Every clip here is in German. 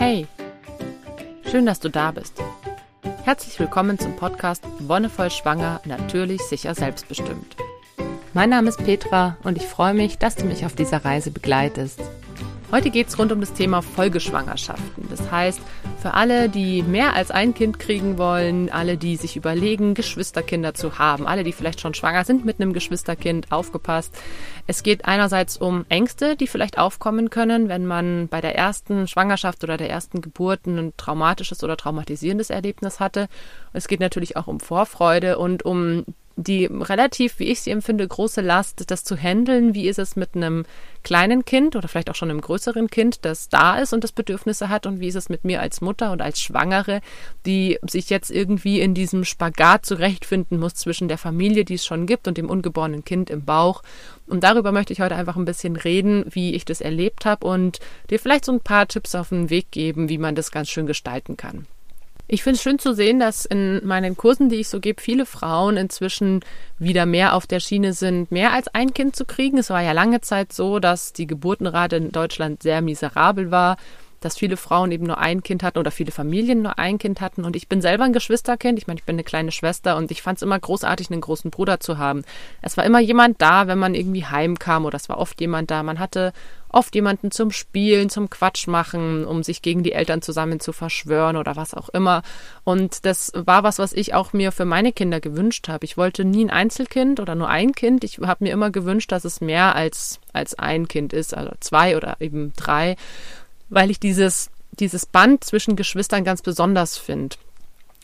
Hey, schön, dass du da bist. Herzlich willkommen zum Podcast Wonnevoll Schwanger, natürlich, sicher, selbstbestimmt. Mein Name ist Petra und ich freue mich, dass du mich auf dieser Reise begleitest. Heute geht es rund um das Thema Folgeschwangerschaften. Das heißt, für alle, die mehr als ein Kind kriegen wollen, alle, die sich überlegen, Geschwisterkinder zu haben, alle, die vielleicht schon schwanger sind mit einem Geschwisterkind, aufgepasst. Es geht einerseits um Ängste, die vielleicht aufkommen können, wenn man bei der ersten Schwangerschaft oder der ersten Geburt ein traumatisches oder traumatisierendes Erlebnis hatte. Es geht natürlich auch um Vorfreude und um die relativ, wie ich sie empfinde, große Last, das zu handeln. Wie ist es mit einem kleinen Kind oder vielleicht auch schon einem größeren Kind, das da ist und das Bedürfnisse hat? Und wie ist es mit mir als Mutter und als Schwangere, die sich jetzt irgendwie in diesem Spagat zurechtfinden muss zwischen der Familie, die es schon gibt, und dem ungeborenen Kind im Bauch? Und darüber möchte ich heute einfach ein bisschen reden, wie ich das erlebt habe und dir vielleicht so ein paar Tipps auf den Weg geben, wie man das ganz schön gestalten kann. Ich finde es schön zu sehen, dass in meinen Kursen, die ich so gebe, viele Frauen inzwischen wieder mehr auf der Schiene sind, mehr als ein Kind zu kriegen. Es war ja lange Zeit so, dass die Geburtenrate in Deutschland sehr miserabel war dass viele Frauen eben nur ein Kind hatten oder viele Familien nur ein Kind hatten. Und ich bin selber ein Geschwisterkind. Ich meine, ich bin eine kleine Schwester und ich fand es immer großartig, einen großen Bruder zu haben. Es war immer jemand da, wenn man irgendwie heimkam oder es war oft jemand da. Man hatte oft jemanden zum Spielen, zum Quatsch machen, um sich gegen die Eltern zusammen zu verschwören oder was auch immer. Und das war was, was ich auch mir für meine Kinder gewünscht habe. Ich wollte nie ein Einzelkind oder nur ein Kind. Ich habe mir immer gewünscht, dass es mehr als, als ein Kind ist, also zwei oder eben drei weil ich dieses, dieses Band zwischen Geschwistern ganz besonders finde.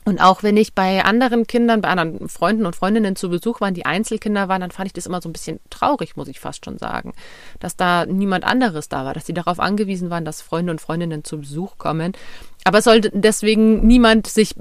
Und auch wenn ich bei anderen Kindern, bei anderen Freunden und Freundinnen zu Besuch waren, die Einzelkinder waren, dann fand ich das immer so ein bisschen traurig, muss ich fast schon sagen, dass da niemand anderes da war, dass sie darauf angewiesen waren, dass Freunde und Freundinnen zu Besuch kommen. Aber es sollte deswegen niemand sich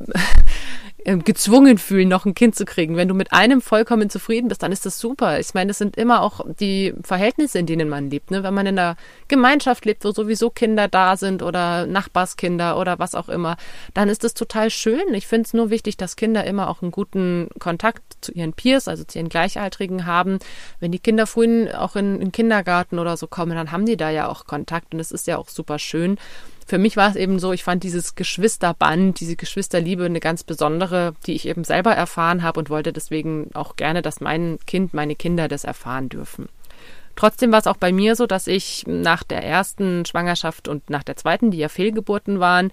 gezwungen fühlen, noch ein Kind zu kriegen. Wenn du mit einem vollkommen zufrieden bist, dann ist das super. Ich meine, es sind immer auch die Verhältnisse, in denen man lebt. Ne? Wenn man in einer Gemeinschaft lebt, wo sowieso Kinder da sind oder Nachbarskinder oder was auch immer, dann ist das total schön. Ich finde es nur wichtig, dass Kinder immer auch einen guten Kontakt zu ihren Peers, also zu ihren Gleichaltrigen haben. Wenn die Kinder früh auch in den Kindergarten oder so kommen, dann haben die da ja auch Kontakt und es ist ja auch super schön für mich war es eben so, ich fand dieses Geschwisterband, diese Geschwisterliebe eine ganz besondere, die ich eben selber erfahren habe und wollte deswegen auch gerne, dass mein Kind, meine Kinder das erfahren dürfen. Trotzdem war es auch bei mir so, dass ich nach der ersten Schwangerschaft und nach der zweiten, die ja Fehlgeburten waren,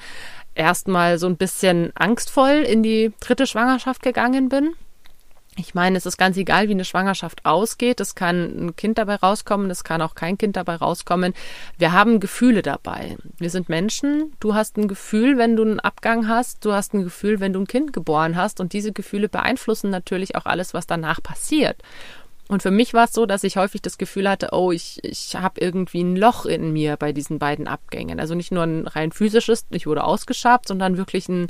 erstmal so ein bisschen angstvoll in die dritte Schwangerschaft gegangen bin. Ich meine, es ist ganz egal, wie eine Schwangerschaft ausgeht. Es kann ein Kind dabei rauskommen, es kann auch kein Kind dabei rauskommen. Wir haben Gefühle dabei. Wir sind Menschen. Du hast ein Gefühl, wenn du einen Abgang hast. Du hast ein Gefühl, wenn du ein Kind geboren hast. Und diese Gefühle beeinflussen natürlich auch alles, was danach passiert. Und für mich war es so, dass ich häufig das Gefühl hatte, oh, ich, ich habe irgendwie ein Loch in mir bei diesen beiden Abgängen. Also nicht nur ein rein physisches, ich wurde ausgeschabt, sondern wirklich ein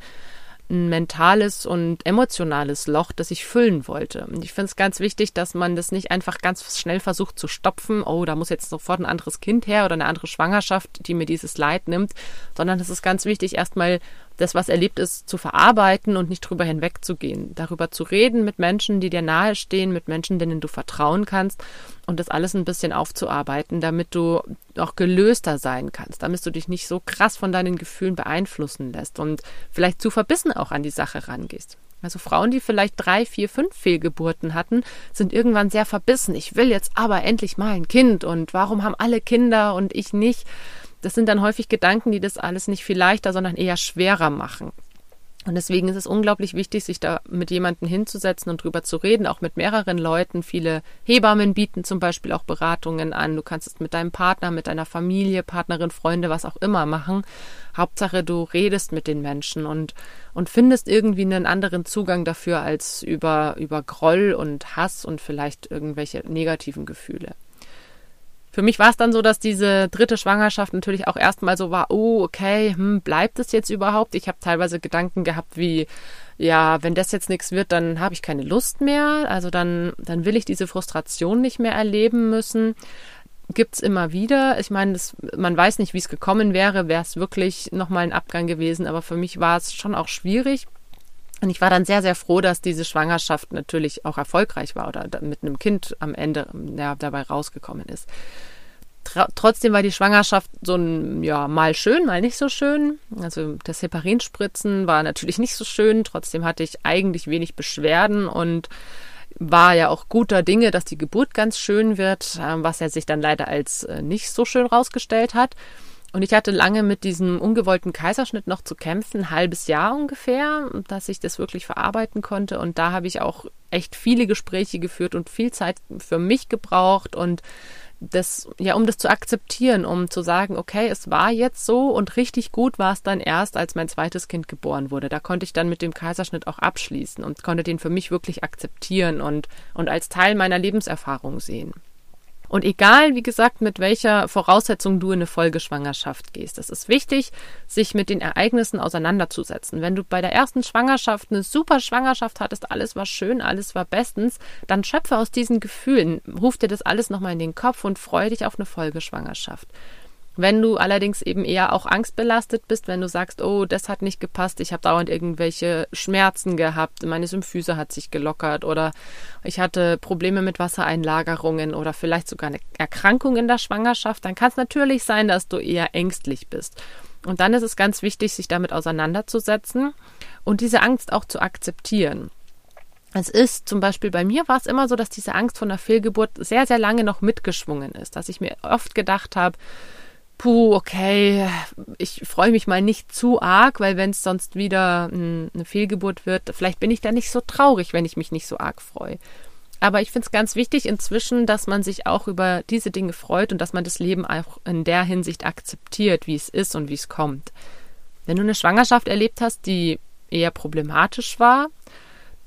ein mentales und emotionales Loch, das ich füllen wollte. Und ich finde es ganz wichtig, dass man das nicht einfach ganz schnell versucht zu stopfen. Oh, da muss jetzt sofort ein anderes Kind her oder eine andere Schwangerschaft, die mir dieses Leid nimmt, sondern es ist ganz wichtig, erstmal das, was erlebt ist, zu verarbeiten und nicht drüber hinwegzugehen. Darüber zu reden mit Menschen, die dir nahestehen, mit Menschen, denen du vertrauen kannst und das alles ein bisschen aufzuarbeiten, damit du auch gelöster sein kannst, damit du dich nicht so krass von deinen Gefühlen beeinflussen lässt und vielleicht zu verbissen auch an die Sache rangehst. Also Frauen, die vielleicht drei, vier, fünf Fehlgeburten hatten, sind irgendwann sehr verbissen. Ich will jetzt aber endlich mal ein Kind und warum haben alle Kinder und ich nicht? Das sind dann häufig Gedanken, die das alles nicht viel leichter, sondern eher schwerer machen. Und deswegen ist es unglaublich wichtig, sich da mit jemandem hinzusetzen und drüber zu reden, auch mit mehreren Leuten. Viele Hebammen bieten zum Beispiel auch Beratungen an. Du kannst es mit deinem Partner, mit deiner Familie, Partnerin, Freunde, was auch immer machen. Hauptsache, du redest mit den Menschen und, und findest irgendwie einen anderen Zugang dafür als über, über Groll und Hass und vielleicht irgendwelche negativen Gefühle. Für mich war es dann so, dass diese dritte Schwangerschaft natürlich auch erstmal so war, oh, okay, hm, bleibt es jetzt überhaupt? Ich habe teilweise Gedanken gehabt wie, ja, wenn das jetzt nichts wird, dann habe ich keine Lust mehr. Also dann, dann will ich diese Frustration nicht mehr erleben müssen. Gibt's immer wieder. Ich meine, man weiß nicht, wie es gekommen wäre, wäre es wirklich nochmal ein Abgang gewesen. Aber für mich war es schon auch schwierig. Und ich war dann sehr, sehr froh, dass diese Schwangerschaft natürlich auch erfolgreich war oder mit einem Kind am Ende ja, dabei rausgekommen ist. Tr trotzdem war die Schwangerschaft so ein, ja, mal schön, mal nicht so schön. Also das Heparinspritzen war natürlich nicht so schön. Trotzdem hatte ich eigentlich wenig Beschwerden und war ja auch guter Dinge, dass die Geburt ganz schön wird, ähm, was er sich dann leider als äh, nicht so schön rausgestellt hat. Und ich hatte lange mit diesem ungewollten Kaiserschnitt noch zu kämpfen, ein halbes Jahr ungefähr, dass ich das wirklich verarbeiten konnte. Und da habe ich auch echt viele Gespräche geführt und viel Zeit für mich gebraucht und das, ja, um das zu akzeptieren, um zu sagen, okay, es war jetzt so und richtig gut war es dann erst, als mein zweites Kind geboren wurde. Da konnte ich dann mit dem Kaiserschnitt auch abschließen und konnte den für mich wirklich akzeptieren und, und als Teil meiner Lebenserfahrung sehen. Und egal, wie gesagt, mit welcher Voraussetzung du in eine Folgeschwangerschaft gehst, es ist wichtig, sich mit den Ereignissen auseinanderzusetzen. Wenn du bei der ersten Schwangerschaft eine super Schwangerschaft hattest, alles war schön, alles war bestens, dann schöpfe aus diesen Gefühlen, ruf dir das alles nochmal in den Kopf und freue dich auf eine Folgeschwangerschaft. Wenn du allerdings eben eher auch angstbelastet bist, wenn du sagst, oh, das hat nicht gepasst, ich habe dauernd irgendwelche Schmerzen gehabt, meine Symphyse hat sich gelockert oder ich hatte Probleme mit Wassereinlagerungen oder vielleicht sogar eine Erkrankung in der Schwangerschaft, dann kann es natürlich sein, dass du eher ängstlich bist. Und dann ist es ganz wichtig, sich damit auseinanderzusetzen und diese Angst auch zu akzeptieren. Es ist zum Beispiel bei mir war es immer so, dass diese Angst vor einer Fehlgeburt sehr, sehr lange noch mitgeschwungen ist, dass ich mir oft gedacht habe, puh, okay, ich freue mich mal nicht zu arg, weil wenn es sonst wieder eine Fehlgeburt wird, vielleicht bin ich da nicht so traurig, wenn ich mich nicht so arg freue. Aber ich finde es ganz wichtig inzwischen, dass man sich auch über diese Dinge freut und dass man das Leben auch in der Hinsicht akzeptiert, wie es ist und wie es kommt. Wenn du eine Schwangerschaft erlebt hast, die eher problematisch war,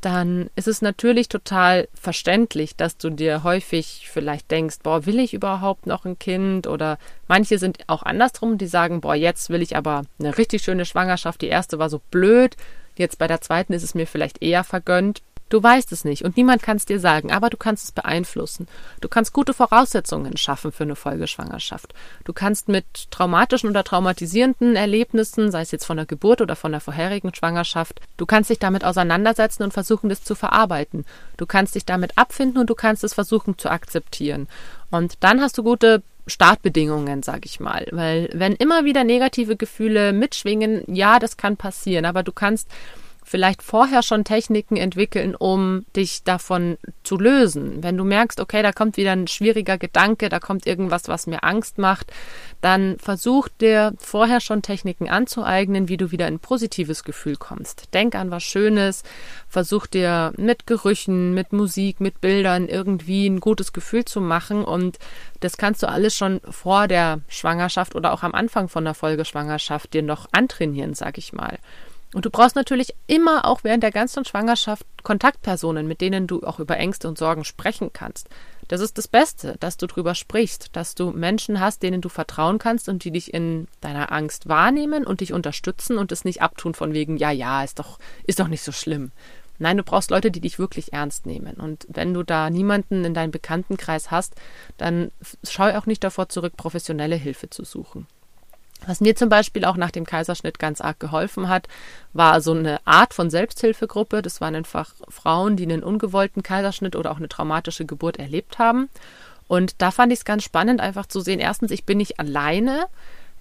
dann ist es natürlich total verständlich, dass du dir häufig vielleicht denkst, boah, will ich überhaupt noch ein Kind? Oder manche sind auch andersrum, die sagen, boah, jetzt will ich aber eine richtig schöne Schwangerschaft. Die erste war so blöd, jetzt bei der zweiten ist es mir vielleicht eher vergönnt. Du weißt es nicht und niemand kann es dir sagen, aber du kannst es beeinflussen. Du kannst gute Voraussetzungen schaffen für eine Folgeschwangerschaft. Du kannst mit traumatischen oder traumatisierenden Erlebnissen, sei es jetzt von der Geburt oder von der vorherigen Schwangerschaft, du kannst dich damit auseinandersetzen und versuchen, das zu verarbeiten. Du kannst dich damit abfinden und du kannst es versuchen zu akzeptieren. Und dann hast du gute Startbedingungen, sag ich mal. Weil wenn immer wieder negative Gefühle mitschwingen, ja, das kann passieren, aber du kannst vielleicht vorher schon Techniken entwickeln, um dich davon zu lösen. Wenn du merkst, okay, da kommt wieder ein schwieriger Gedanke, da kommt irgendwas, was mir Angst macht, dann versuch dir vorher schon Techniken anzueignen, wie du wieder in ein positives Gefühl kommst. Denk an was Schönes, versuch dir mit Gerüchen, mit Musik, mit Bildern irgendwie ein gutes Gefühl zu machen und das kannst du alles schon vor der Schwangerschaft oder auch am Anfang von der Folgeschwangerschaft dir noch antrainieren, sag ich mal. Und du brauchst natürlich immer auch während der ganzen Schwangerschaft Kontaktpersonen, mit denen du auch über Ängste und Sorgen sprechen kannst. Das ist das Beste, dass du drüber sprichst, dass du Menschen hast, denen du vertrauen kannst und die dich in deiner Angst wahrnehmen und dich unterstützen und es nicht abtun von wegen, ja, ja, ist doch, ist doch nicht so schlimm. Nein, du brauchst Leute, die dich wirklich ernst nehmen. Und wenn du da niemanden in deinem Bekanntenkreis hast, dann schau auch nicht davor zurück, professionelle Hilfe zu suchen. Was mir zum Beispiel auch nach dem Kaiserschnitt ganz arg geholfen hat, war so eine Art von Selbsthilfegruppe. Das waren einfach Frauen, die einen ungewollten Kaiserschnitt oder auch eine traumatische Geburt erlebt haben. Und da fand ich es ganz spannend, einfach zu sehen, erstens, ich bin nicht alleine.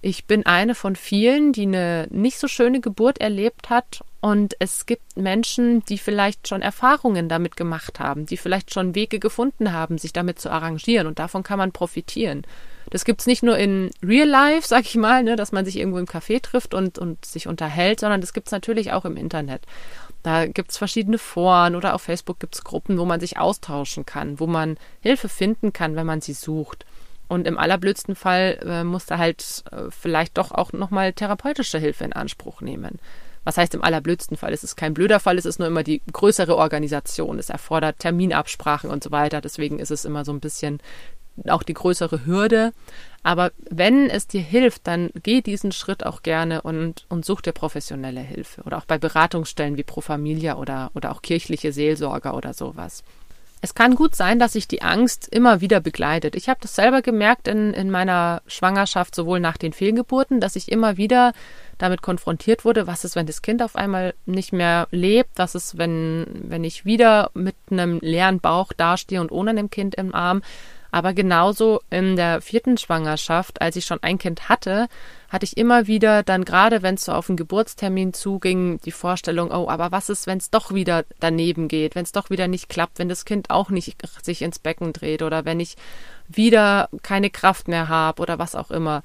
Ich bin eine von vielen, die eine nicht so schöne Geburt erlebt hat. Und es gibt Menschen, die vielleicht schon Erfahrungen damit gemacht haben, die vielleicht schon Wege gefunden haben, sich damit zu arrangieren. Und davon kann man profitieren. Das gibt's nicht nur in Real Life, sag ich mal, ne, dass man sich irgendwo im Café trifft und, und sich unterhält, sondern das gibt's natürlich auch im Internet. Da gibt's verschiedene Foren oder auf Facebook gibt's Gruppen, wo man sich austauschen kann, wo man Hilfe finden kann, wenn man sie sucht. Und im allerblödsten Fall äh, muss da halt äh, vielleicht doch auch nochmal therapeutische Hilfe in Anspruch nehmen. Was heißt im allerblödsten Fall? Es ist kein blöder Fall, es ist nur immer die größere Organisation. Es erfordert Terminabsprachen und so weiter. Deswegen ist es immer so ein bisschen auch die größere Hürde. Aber wenn es dir hilft, dann geh diesen Schritt auch gerne und, und such dir professionelle Hilfe. Oder auch bei Beratungsstellen wie Pro Familia oder, oder auch kirchliche Seelsorger oder sowas. Es kann gut sein, dass sich die Angst immer wieder begleitet. Ich habe das selber gemerkt in, in meiner Schwangerschaft, sowohl nach den Fehlgeburten, dass ich immer wieder damit konfrontiert wurde, was ist, wenn das Kind auf einmal nicht mehr lebt, was ist, wenn, wenn ich wieder mit einem leeren Bauch dastehe und ohne einem Kind im Arm. Aber genauso in der vierten Schwangerschaft, als ich schon ein Kind hatte, hatte ich immer wieder dann gerade, wenn es so auf den Geburtstermin zuging, die Vorstellung, oh, aber was ist, wenn es doch wieder daneben geht, wenn es doch wieder nicht klappt, wenn das Kind auch nicht sich ins Becken dreht oder wenn ich wieder keine Kraft mehr habe oder was auch immer.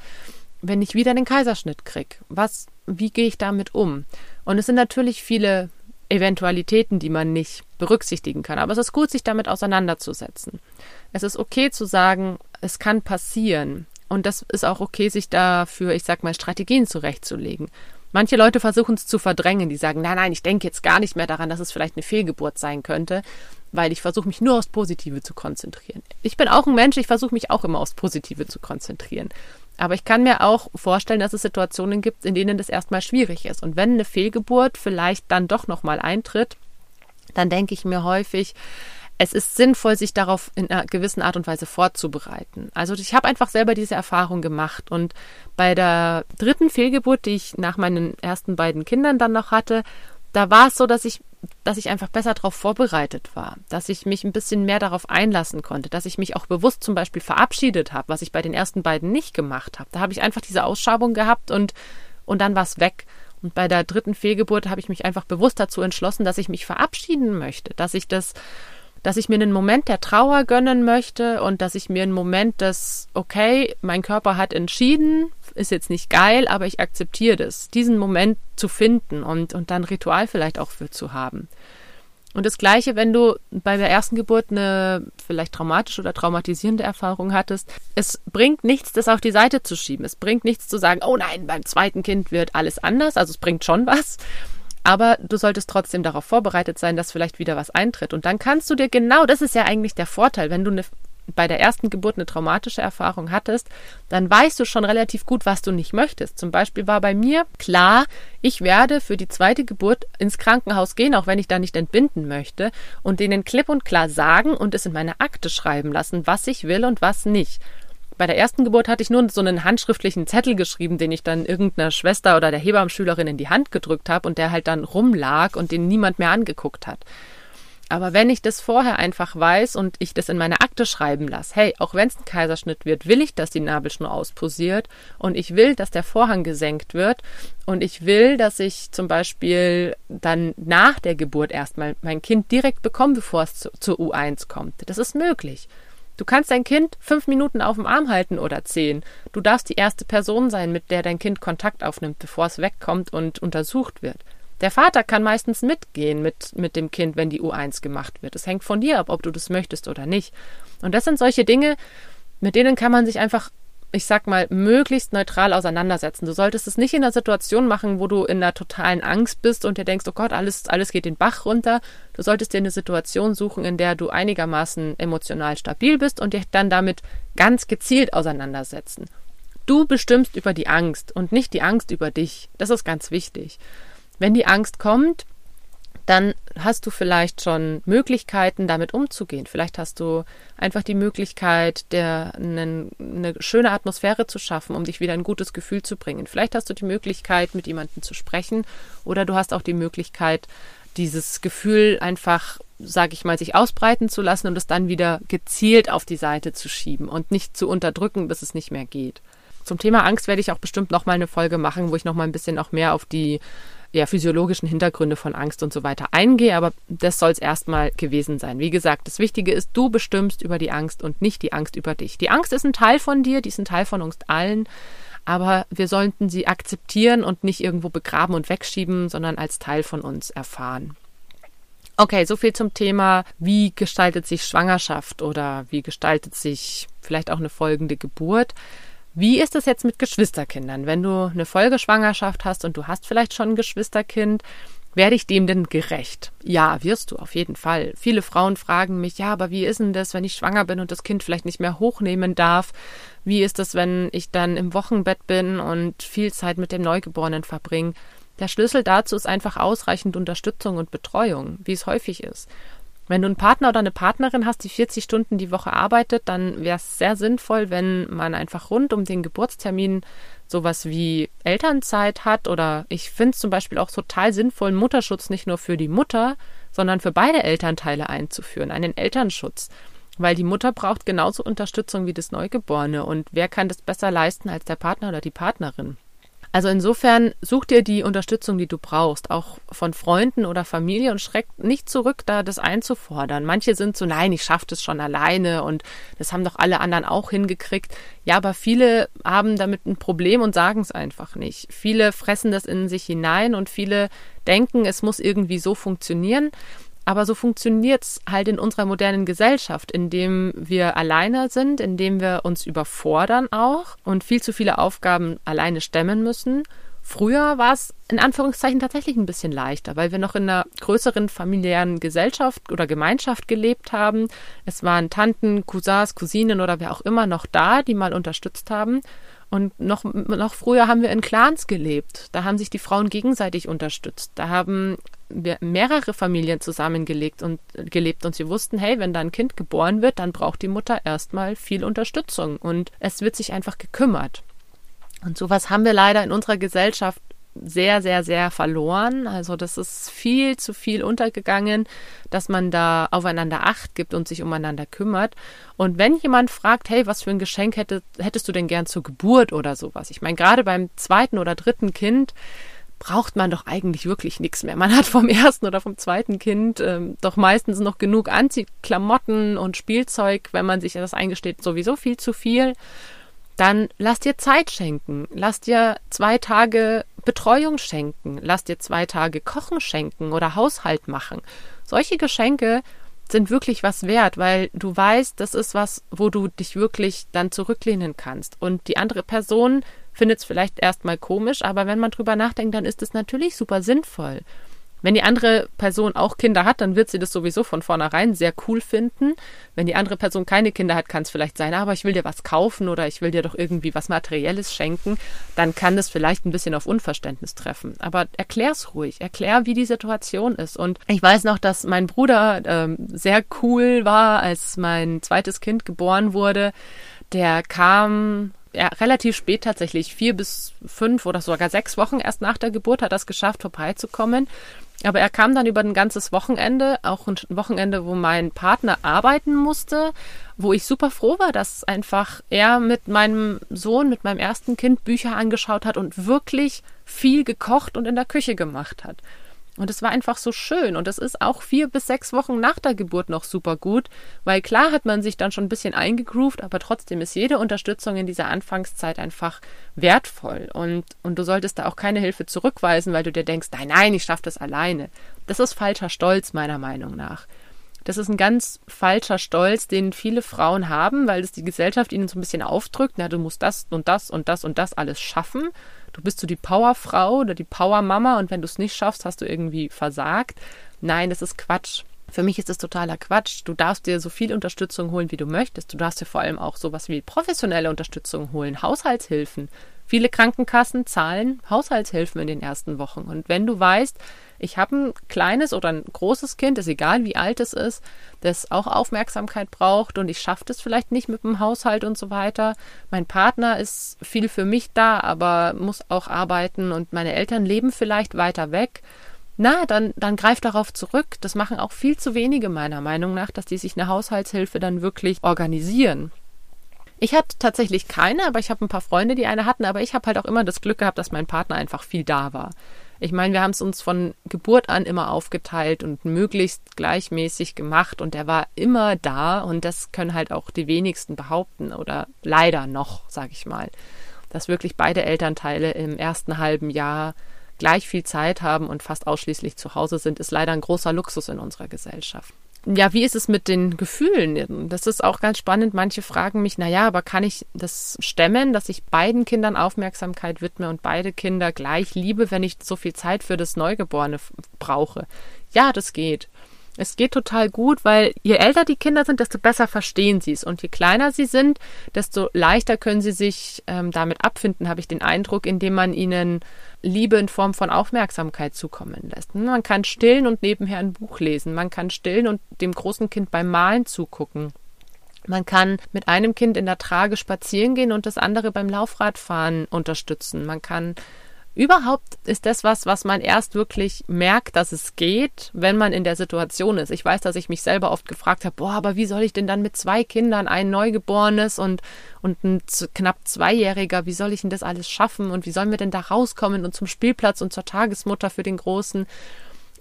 Wenn ich wieder den Kaiserschnitt krieg, was, wie gehe ich damit um? Und es sind natürlich viele Eventualitäten, die man nicht berücksichtigen kann. Aber es ist gut, sich damit auseinanderzusetzen. Es ist okay zu sagen, es kann passieren. Und das ist auch okay, sich dafür, ich sag mal, Strategien zurechtzulegen. Manche Leute versuchen es zu verdrängen, die sagen, nein, nein, ich denke jetzt gar nicht mehr daran, dass es vielleicht eine Fehlgeburt sein könnte, weil ich versuche mich nur aufs Positive zu konzentrieren. Ich bin auch ein Mensch, ich versuche mich auch immer aufs Positive zu konzentrieren. Aber ich kann mir auch vorstellen, dass es Situationen gibt, in denen das erstmal schwierig ist. Und wenn eine Fehlgeburt vielleicht dann doch nochmal eintritt, dann denke ich mir häufig, es ist sinnvoll, sich darauf in einer gewissen Art und Weise vorzubereiten. Also ich habe einfach selber diese Erfahrung gemacht. Und bei der dritten Fehlgeburt, die ich nach meinen ersten beiden Kindern dann noch hatte, da war es so, dass ich dass ich einfach besser darauf vorbereitet war, dass ich mich ein bisschen mehr darauf einlassen konnte, dass ich mich auch bewusst zum Beispiel verabschiedet habe, was ich bei den ersten beiden nicht gemacht habe. Da habe ich einfach diese Ausschabung gehabt und, und dann war es weg. Und bei der dritten Fehlgeburt habe ich mich einfach bewusst dazu entschlossen, dass ich mich verabschieden möchte, dass ich das, dass ich mir einen Moment der Trauer gönnen möchte und dass ich mir einen Moment des, okay, mein Körper hat entschieden, ist jetzt nicht geil, aber ich akzeptiere das, diesen Moment zu finden und, und dann Ritual vielleicht auch für zu haben. Und das Gleiche, wenn du bei der ersten Geburt eine vielleicht traumatische oder traumatisierende Erfahrung hattest. Es bringt nichts, das auf die Seite zu schieben. Es bringt nichts zu sagen, oh nein, beim zweiten Kind wird alles anders. Also es bringt schon was. Aber du solltest trotzdem darauf vorbereitet sein, dass vielleicht wieder was eintritt. Und dann kannst du dir genau, das ist ja eigentlich der Vorteil, wenn du eine bei der ersten Geburt eine traumatische Erfahrung hattest, dann weißt du schon relativ gut, was du nicht möchtest. Zum Beispiel war bei mir klar, ich werde für die zweite Geburt ins Krankenhaus gehen, auch wenn ich da nicht entbinden möchte, und denen klipp und klar sagen und es in meine Akte schreiben lassen, was ich will und was nicht. Bei der ersten Geburt hatte ich nur so einen handschriftlichen Zettel geschrieben, den ich dann irgendeiner Schwester oder der Hebammschülerin in die Hand gedrückt habe und der halt dann rumlag und den niemand mehr angeguckt hat. Aber wenn ich das vorher einfach weiß und ich das in meine Akte schreiben lasse, hey, auch wenn es ein Kaiserschnitt wird, will ich, dass die Nabelschnur ausposiert und ich will, dass der Vorhang gesenkt wird und ich will, dass ich zum Beispiel dann nach der Geburt erstmal mein Kind direkt bekomme, bevor es zu, zur U1 kommt. Das ist möglich. Du kannst dein Kind fünf Minuten auf dem Arm halten oder zehn. Du darfst die erste Person sein, mit der dein Kind Kontakt aufnimmt, bevor es wegkommt und untersucht wird. Der Vater kann meistens mitgehen mit, mit dem Kind, wenn die U1 gemacht wird. Es hängt von dir ab, ob du das möchtest oder nicht. Und das sind solche Dinge, mit denen kann man sich einfach, ich sag mal, möglichst neutral auseinandersetzen. Du solltest es nicht in einer Situation machen, wo du in einer totalen Angst bist und dir denkst, oh Gott, alles, alles geht den Bach runter. Du solltest dir eine Situation suchen, in der du einigermaßen emotional stabil bist und dich dann damit ganz gezielt auseinandersetzen. Du bestimmst über die Angst und nicht die Angst über dich. Das ist ganz wichtig. Wenn die Angst kommt, dann hast du vielleicht schon Möglichkeiten, damit umzugehen. Vielleicht hast du einfach die Möglichkeit, der, eine, eine schöne Atmosphäre zu schaffen, um dich wieder ein gutes Gefühl zu bringen. Vielleicht hast du die Möglichkeit, mit jemandem zu sprechen, oder du hast auch die Möglichkeit, dieses Gefühl einfach, sage ich mal, sich ausbreiten zu lassen und es dann wieder gezielt auf die Seite zu schieben und nicht zu unterdrücken, bis es nicht mehr geht. Zum Thema Angst werde ich auch bestimmt noch mal eine Folge machen, wo ich noch mal ein bisschen auch mehr auf die ja, physiologischen Hintergründe von Angst und so weiter eingehe, aber das soll es erstmal gewesen sein. Wie gesagt, das Wichtige ist, du bestimmst über die Angst und nicht die Angst über dich. Die Angst ist ein Teil von dir, die ist ein Teil von uns allen, aber wir sollten sie akzeptieren und nicht irgendwo begraben und wegschieben, sondern als Teil von uns erfahren. Okay, so viel zum Thema, wie gestaltet sich Schwangerschaft oder wie gestaltet sich vielleicht auch eine folgende Geburt. Wie ist es jetzt mit Geschwisterkindern? Wenn du eine Folgeschwangerschaft hast und du hast vielleicht schon ein Geschwisterkind, werde ich dem denn gerecht? Ja, wirst du auf jeden Fall. Viele Frauen fragen mich, ja, aber wie ist denn das, wenn ich schwanger bin und das Kind vielleicht nicht mehr hochnehmen darf? Wie ist das, wenn ich dann im Wochenbett bin und viel Zeit mit dem Neugeborenen verbringe? Der Schlüssel dazu ist einfach ausreichend Unterstützung und Betreuung, wie es häufig ist. Wenn du einen Partner oder eine Partnerin hast, die 40 Stunden die Woche arbeitet, dann wäre es sehr sinnvoll, wenn man einfach rund um den Geburtstermin sowas wie Elternzeit hat. Oder ich finde es zum Beispiel auch total sinnvoll, Mutterschutz nicht nur für die Mutter, sondern für beide Elternteile einzuführen, einen Elternschutz. weil die Mutter braucht genauso Unterstützung wie das Neugeborene. Und wer kann das besser leisten als der Partner oder die Partnerin? Also insofern such dir die Unterstützung, die du brauchst, auch von Freunden oder Familie und schreck nicht zurück, da das einzufordern. Manche sind so, nein, ich schaffe das schon alleine und das haben doch alle anderen auch hingekriegt. Ja, aber viele haben damit ein Problem und sagen es einfach nicht. Viele fressen das in sich hinein und viele denken, es muss irgendwie so funktionieren. Aber so funktioniert es halt in unserer modernen Gesellschaft, indem wir alleine sind, indem wir uns überfordern auch und viel zu viele Aufgaben alleine stemmen müssen. Früher war es in Anführungszeichen tatsächlich ein bisschen leichter, weil wir noch in einer größeren familiären Gesellschaft oder Gemeinschaft gelebt haben. Es waren Tanten, Cousins, Cousinen oder wer auch immer noch da, die mal unterstützt haben. Und noch, noch früher haben wir in Clans gelebt. Da haben sich die Frauen gegenseitig unterstützt. Da haben wir mehrere Familien zusammengelegt und gelebt und sie wussten, hey, wenn da ein Kind geboren wird, dann braucht die Mutter erstmal viel Unterstützung und es wird sich einfach gekümmert. Und sowas haben wir leider in unserer Gesellschaft sehr, sehr, sehr verloren. Also das ist viel zu viel untergegangen, dass man da aufeinander Acht gibt und sich umeinander kümmert. Und wenn jemand fragt, hey, was für ein Geschenk hättest, hättest du denn gern zur Geburt oder sowas? Ich meine, gerade beim zweiten oder dritten Kind braucht man doch eigentlich wirklich nichts mehr. Man hat vom ersten oder vom zweiten Kind ähm, doch meistens noch genug Anziehklamotten und Spielzeug, wenn man sich das eingesteht, sowieso viel zu viel dann lass dir Zeit schenken. Lass dir zwei Tage Betreuung schenken. Lass dir zwei Tage Kochen schenken oder Haushalt machen. Solche Geschenke sind wirklich was wert, weil du weißt, das ist was, wo du dich wirklich dann zurücklehnen kannst. Und die andere Person findet es vielleicht erstmal komisch, aber wenn man drüber nachdenkt, dann ist es natürlich super sinnvoll. Wenn die andere Person auch Kinder hat, dann wird sie das sowieso von vornherein sehr cool finden. Wenn die andere Person keine Kinder hat, kann es vielleicht sein, aber ich will dir was kaufen oder ich will dir doch irgendwie was Materielles schenken, dann kann das vielleicht ein bisschen auf Unverständnis treffen. Aber erklär's ruhig, erklär, wie die Situation ist. Und ich weiß noch, dass mein Bruder ähm, sehr cool war, als mein zweites Kind geboren wurde. Der kam ja, relativ spät tatsächlich, vier bis fünf oder sogar sechs Wochen erst nach der Geburt hat es geschafft, vorbeizukommen. Aber er kam dann über ein ganzes Wochenende, auch ein Wochenende, wo mein Partner arbeiten musste, wo ich super froh war, dass einfach er mit meinem Sohn, mit meinem ersten Kind Bücher angeschaut hat und wirklich viel gekocht und in der Küche gemacht hat. Und es war einfach so schön. Und es ist auch vier bis sechs Wochen nach der Geburt noch super gut, weil klar hat man sich dann schon ein bisschen eingegroovt, aber trotzdem ist jede Unterstützung in dieser Anfangszeit einfach wertvoll. Und, und du solltest da auch keine Hilfe zurückweisen, weil du dir denkst, nein, nein, ich schaffe das alleine. Das ist falscher Stolz, meiner Meinung nach. Das ist ein ganz falscher Stolz, den viele Frauen haben, weil es die Gesellschaft ihnen so ein bisschen aufdrückt. Na, du musst das und das und das und das alles schaffen du bist so die Powerfrau oder die Powermama und wenn du es nicht schaffst, hast du irgendwie versagt. Nein, das ist Quatsch. Für mich ist das totaler Quatsch. Du darfst dir so viel Unterstützung holen, wie du möchtest. Du darfst dir vor allem auch sowas wie professionelle Unterstützung holen, Haushaltshilfen. Viele Krankenkassen zahlen Haushaltshilfen in den ersten Wochen. Und wenn du weißt, ich habe ein kleines oder ein großes Kind, ist egal wie alt es ist, das auch Aufmerksamkeit braucht und ich schaffe das vielleicht nicht mit dem Haushalt und so weiter. Mein Partner ist viel für mich da, aber muss auch arbeiten und meine Eltern leben vielleicht weiter weg. Na, dann, dann greif darauf zurück. Das machen auch viel zu wenige meiner Meinung nach, dass die sich eine Haushaltshilfe dann wirklich organisieren. Ich hatte tatsächlich keine, aber ich habe ein paar Freunde, die eine hatten, aber ich habe halt auch immer das Glück gehabt, dass mein Partner einfach viel da war. Ich meine, wir haben es uns von Geburt an immer aufgeteilt und möglichst gleichmäßig gemacht und er war immer da und das können halt auch die wenigsten behaupten oder leider noch, sag ich mal, dass wirklich beide Elternteile im ersten halben Jahr gleich viel Zeit haben und fast ausschließlich zu Hause sind, ist leider ein großer Luxus in unserer Gesellschaft ja, wie ist es mit den Gefühlen? Das ist auch ganz spannend. Manche fragen mich, na ja, aber kann ich das stemmen, dass ich beiden Kindern Aufmerksamkeit widme und beide Kinder gleich liebe, wenn ich so viel Zeit für das Neugeborene brauche? Ja, das geht. Es geht total gut, weil je älter die Kinder sind, desto besser verstehen sie es. Und je kleiner sie sind, desto leichter können sie sich ähm, damit abfinden, habe ich den Eindruck, indem man ihnen Liebe in Form von Aufmerksamkeit zukommen lässt. Man kann stillen und nebenher ein Buch lesen. Man kann stillen und dem großen Kind beim Malen zugucken. Man kann mit einem Kind in der Trage spazieren gehen und das andere beim Laufradfahren unterstützen. Man kann Überhaupt ist das was, was man erst wirklich merkt, dass es geht, wenn man in der Situation ist. Ich weiß, dass ich mich selber oft gefragt habe, boah, aber wie soll ich denn dann mit zwei Kindern, ein Neugeborenes und, und ein knapp Zweijähriger, wie soll ich denn das alles schaffen und wie sollen wir denn da rauskommen und zum Spielplatz und zur Tagesmutter für den Großen?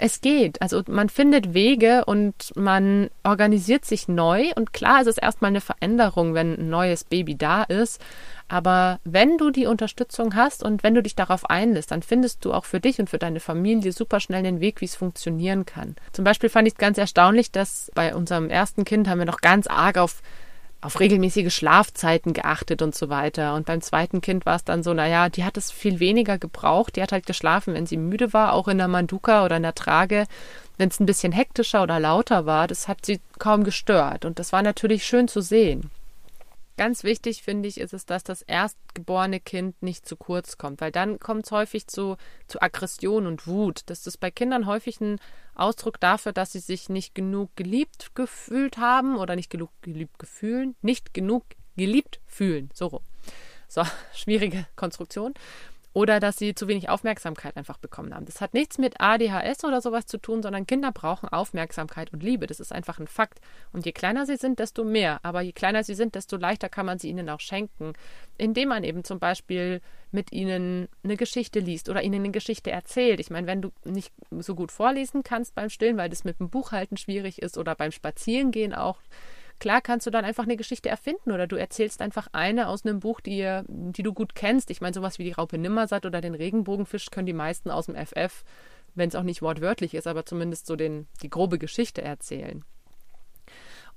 Es geht. Also man findet Wege und man organisiert sich neu. Und klar, es ist erstmal eine Veränderung, wenn ein neues Baby da ist. Aber wenn du die Unterstützung hast und wenn du dich darauf einlässt, dann findest du auch für dich und für deine Familie super schnell den Weg, wie es funktionieren kann. Zum Beispiel fand ich es ganz erstaunlich, dass bei unserem ersten Kind haben wir noch ganz arg auf auf regelmäßige Schlafzeiten geachtet und so weiter. Und beim zweiten Kind war es dann so, naja, die hat es viel weniger gebraucht. Die hat halt geschlafen, wenn sie müde war, auch in der Manduka oder in der Trage. Wenn es ein bisschen hektischer oder lauter war, das hat sie kaum gestört. Und das war natürlich schön zu sehen. Ganz wichtig finde ich ist es, dass das erstgeborene Kind nicht zu kurz kommt, weil dann kommt es häufig zu, zu Aggression und Wut. Das ist bei Kindern häufig ein Ausdruck dafür, dass sie sich nicht genug geliebt gefühlt haben oder nicht genug geliebt gefühlen, nicht genug geliebt fühlen. So. So, schwierige Konstruktion oder dass sie zu wenig Aufmerksamkeit einfach bekommen haben. Das hat nichts mit ADHS oder sowas zu tun, sondern Kinder brauchen Aufmerksamkeit und Liebe. Das ist einfach ein Fakt. Und je kleiner sie sind, desto mehr. Aber je kleiner sie sind, desto leichter kann man sie ihnen auch schenken, indem man eben zum Beispiel mit ihnen eine Geschichte liest oder ihnen eine Geschichte erzählt. Ich meine, wenn du nicht so gut vorlesen kannst beim Stillen, weil das mit dem Buchhalten schwierig ist oder beim Spazierengehen auch, Klar kannst du dann einfach eine Geschichte erfinden oder du erzählst einfach eine aus einem Buch, die, die du gut kennst. Ich meine, sowas wie die Raupe Nimmersatt oder den Regenbogenfisch können die meisten aus dem FF, wenn es auch nicht wortwörtlich ist, aber zumindest so den, die grobe Geschichte erzählen.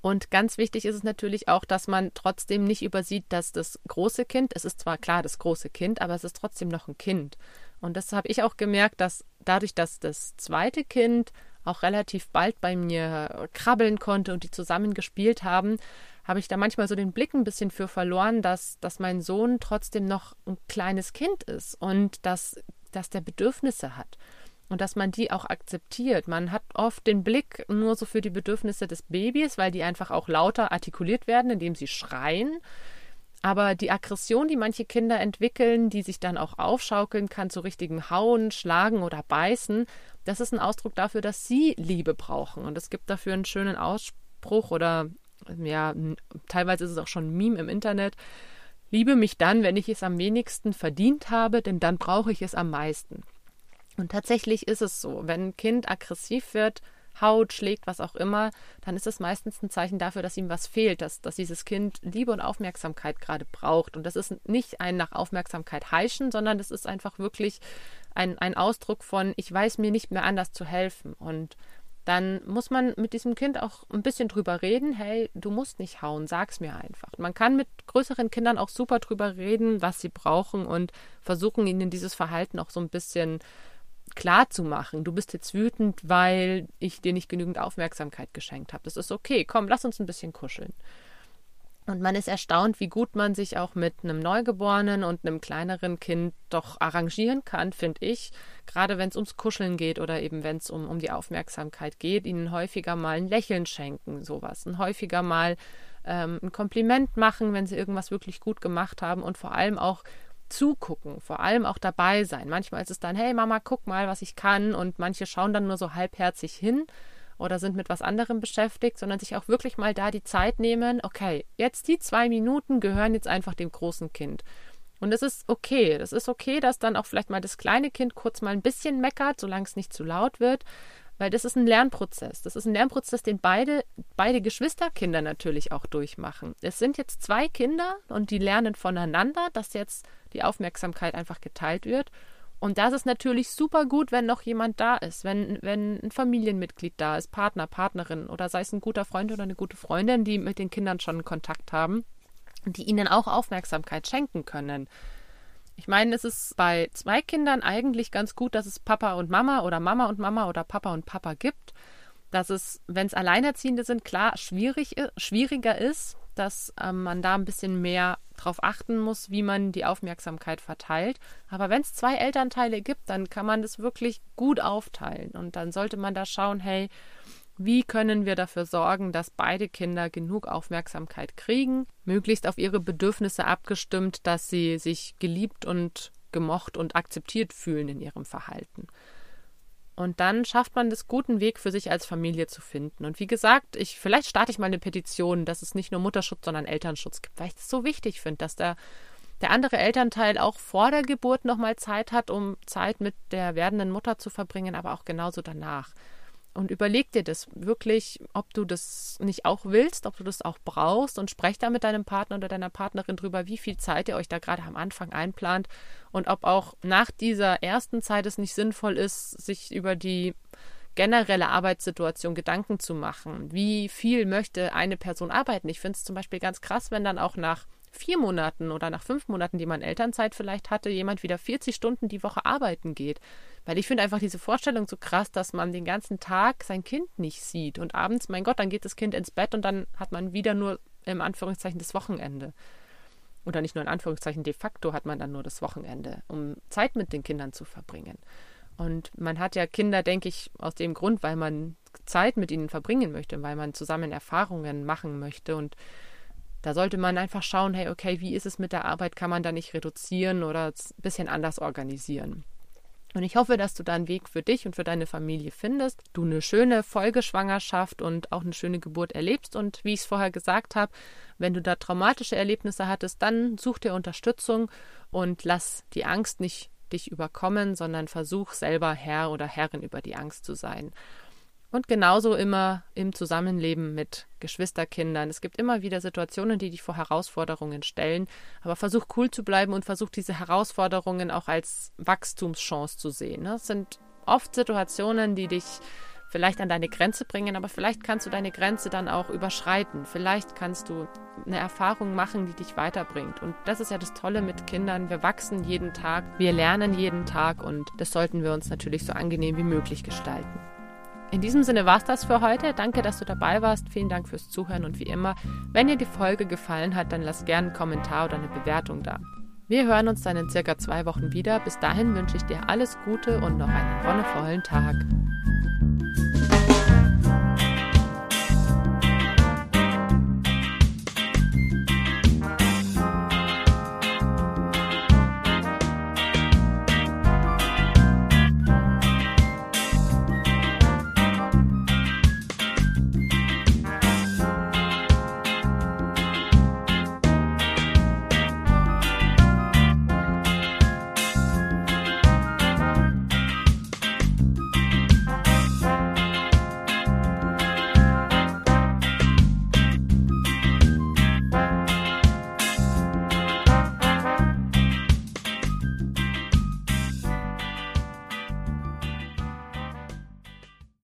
Und ganz wichtig ist es natürlich auch, dass man trotzdem nicht übersieht, dass das große Kind, es ist zwar klar das große Kind, aber es ist trotzdem noch ein Kind. Und das habe ich auch gemerkt, dass dadurch, dass das zweite Kind auch relativ bald bei mir krabbeln konnte und die zusammen gespielt haben, habe ich da manchmal so den Blick ein bisschen für verloren, dass, dass mein Sohn trotzdem noch ein kleines Kind ist und dass, dass der Bedürfnisse hat und dass man die auch akzeptiert. Man hat oft den Blick nur so für die Bedürfnisse des Babys, weil die einfach auch lauter artikuliert werden, indem sie schreien. Aber die Aggression, die manche Kinder entwickeln, die sich dann auch aufschaukeln kann zu richtigem Hauen, Schlagen oder Beißen, das ist ein Ausdruck dafür, dass sie Liebe brauchen. Und es gibt dafür einen schönen Ausspruch oder ja, teilweise ist es auch schon ein Meme im Internet. Liebe mich dann, wenn ich es am wenigsten verdient habe, denn dann brauche ich es am meisten. Und tatsächlich ist es so, wenn ein Kind aggressiv wird, haut, schlägt, was auch immer, dann ist es meistens ein Zeichen dafür, dass ihm was fehlt, dass, dass dieses Kind Liebe und Aufmerksamkeit gerade braucht. Und das ist nicht ein nach Aufmerksamkeit heischen, sondern das ist einfach wirklich ein, ein Ausdruck von, ich weiß mir nicht mehr anders zu helfen. Und dann muss man mit diesem Kind auch ein bisschen drüber reden, hey, du musst nicht hauen, sag's mir einfach. Man kann mit größeren Kindern auch super drüber reden, was sie brauchen und versuchen ihnen dieses Verhalten auch so ein bisschen klar zu machen, du bist jetzt wütend, weil ich dir nicht genügend Aufmerksamkeit geschenkt habe. Das ist okay, komm, lass uns ein bisschen kuscheln. Und man ist erstaunt, wie gut man sich auch mit einem Neugeborenen und einem kleineren Kind doch arrangieren kann, finde ich. Gerade wenn es ums Kuscheln geht oder eben wenn es um, um die Aufmerksamkeit geht, ihnen häufiger mal ein Lächeln schenken, sowas. Und häufiger mal ähm, ein Kompliment machen, wenn sie irgendwas wirklich gut gemacht haben und vor allem auch zugucken, vor allem auch dabei sein. Manchmal ist es dann, hey Mama, guck mal, was ich kann. Und manche schauen dann nur so halbherzig hin oder sind mit was anderem beschäftigt, sondern sich auch wirklich mal da die Zeit nehmen, okay, jetzt die zwei Minuten gehören jetzt einfach dem großen Kind. Und es ist okay. Es ist okay, dass dann auch vielleicht mal das kleine Kind kurz mal ein bisschen meckert, solange es nicht zu laut wird. Weil das ist ein Lernprozess. Das ist ein Lernprozess, den beide, beide Geschwisterkinder natürlich auch durchmachen. Es sind jetzt zwei Kinder und die lernen voneinander, dass jetzt die Aufmerksamkeit einfach geteilt wird. Und das ist natürlich super gut, wenn noch jemand da ist, wenn, wenn ein Familienmitglied da ist, Partner, Partnerin oder sei es ein guter Freund oder eine gute Freundin, die mit den Kindern schon Kontakt haben, die ihnen auch Aufmerksamkeit schenken können. Ich meine, es ist bei zwei Kindern eigentlich ganz gut, dass es Papa und Mama oder Mama und Mama oder Papa und Papa gibt. Dass es, wenn es Alleinerziehende sind, klar schwierig, schwieriger ist, dass ähm, man da ein bisschen mehr drauf achten muss, wie man die Aufmerksamkeit verteilt. Aber wenn es zwei Elternteile gibt, dann kann man das wirklich gut aufteilen. Und dann sollte man da schauen, hey, wie können wir dafür sorgen, dass beide Kinder genug Aufmerksamkeit kriegen, möglichst auf ihre Bedürfnisse abgestimmt, dass sie sich geliebt und gemocht und akzeptiert fühlen in ihrem Verhalten. Und dann schafft man das guten Weg für sich als Familie zu finden. Und wie gesagt, ich, vielleicht starte ich mal eine Petition, dass es nicht nur Mutterschutz, sondern Elternschutz gibt, weil ich es so wichtig finde, dass der, der andere Elternteil auch vor der Geburt nochmal Zeit hat, um Zeit mit der werdenden Mutter zu verbringen, aber auch genauso danach. Und überleg dir das wirklich, ob du das nicht auch willst, ob du das auch brauchst und sprech da mit deinem Partner oder deiner Partnerin drüber, wie viel Zeit ihr euch da gerade am Anfang einplant und ob auch nach dieser ersten Zeit es nicht sinnvoll ist, sich über die generelle Arbeitssituation Gedanken zu machen. Wie viel möchte eine Person arbeiten? Ich finde es zum Beispiel ganz krass, wenn dann auch nach vier Monaten oder nach fünf Monaten, die man Elternzeit vielleicht hatte, jemand wieder 40 Stunden die Woche arbeiten geht. Weil ich finde einfach diese Vorstellung so krass, dass man den ganzen Tag sein Kind nicht sieht und abends, mein Gott, dann geht das Kind ins Bett und dann hat man wieder nur im Anführungszeichen das Wochenende. Oder nicht nur in Anführungszeichen, de facto hat man dann nur das Wochenende, um Zeit mit den Kindern zu verbringen. Und man hat ja Kinder, denke ich, aus dem Grund, weil man Zeit mit ihnen verbringen möchte, weil man zusammen Erfahrungen machen möchte. Und da sollte man einfach schauen, hey, okay, wie ist es mit der Arbeit? Kann man da nicht reduzieren oder ein bisschen anders organisieren? Und ich hoffe, dass du da einen Weg für dich und für deine Familie findest, du eine schöne Folgeschwangerschaft und auch eine schöne Geburt erlebst. Und wie ich es vorher gesagt habe, wenn du da traumatische Erlebnisse hattest, dann such dir Unterstützung und lass die Angst nicht dich überkommen, sondern versuch selber Herr oder Herrin über die Angst zu sein. Und genauso immer im Zusammenleben mit Geschwisterkindern. Es gibt immer wieder Situationen, die dich vor Herausforderungen stellen, aber versuch cool zu bleiben und versuch diese Herausforderungen auch als Wachstumschance zu sehen. Es sind oft Situationen, die dich vielleicht an deine Grenze bringen, aber vielleicht kannst du deine Grenze dann auch überschreiten. Vielleicht kannst du eine Erfahrung machen, die dich weiterbringt. Und das ist ja das Tolle mit Kindern. Wir wachsen jeden Tag, wir lernen jeden Tag und das sollten wir uns natürlich so angenehm wie möglich gestalten. In diesem Sinne war es das für heute. Danke, dass du dabei warst. Vielen Dank fürs Zuhören und wie immer, wenn dir die Folge gefallen hat, dann lass gerne einen Kommentar oder eine Bewertung da. Wir hören uns dann in circa zwei Wochen wieder. Bis dahin wünsche ich dir alles Gute und noch einen wonnevollen Tag.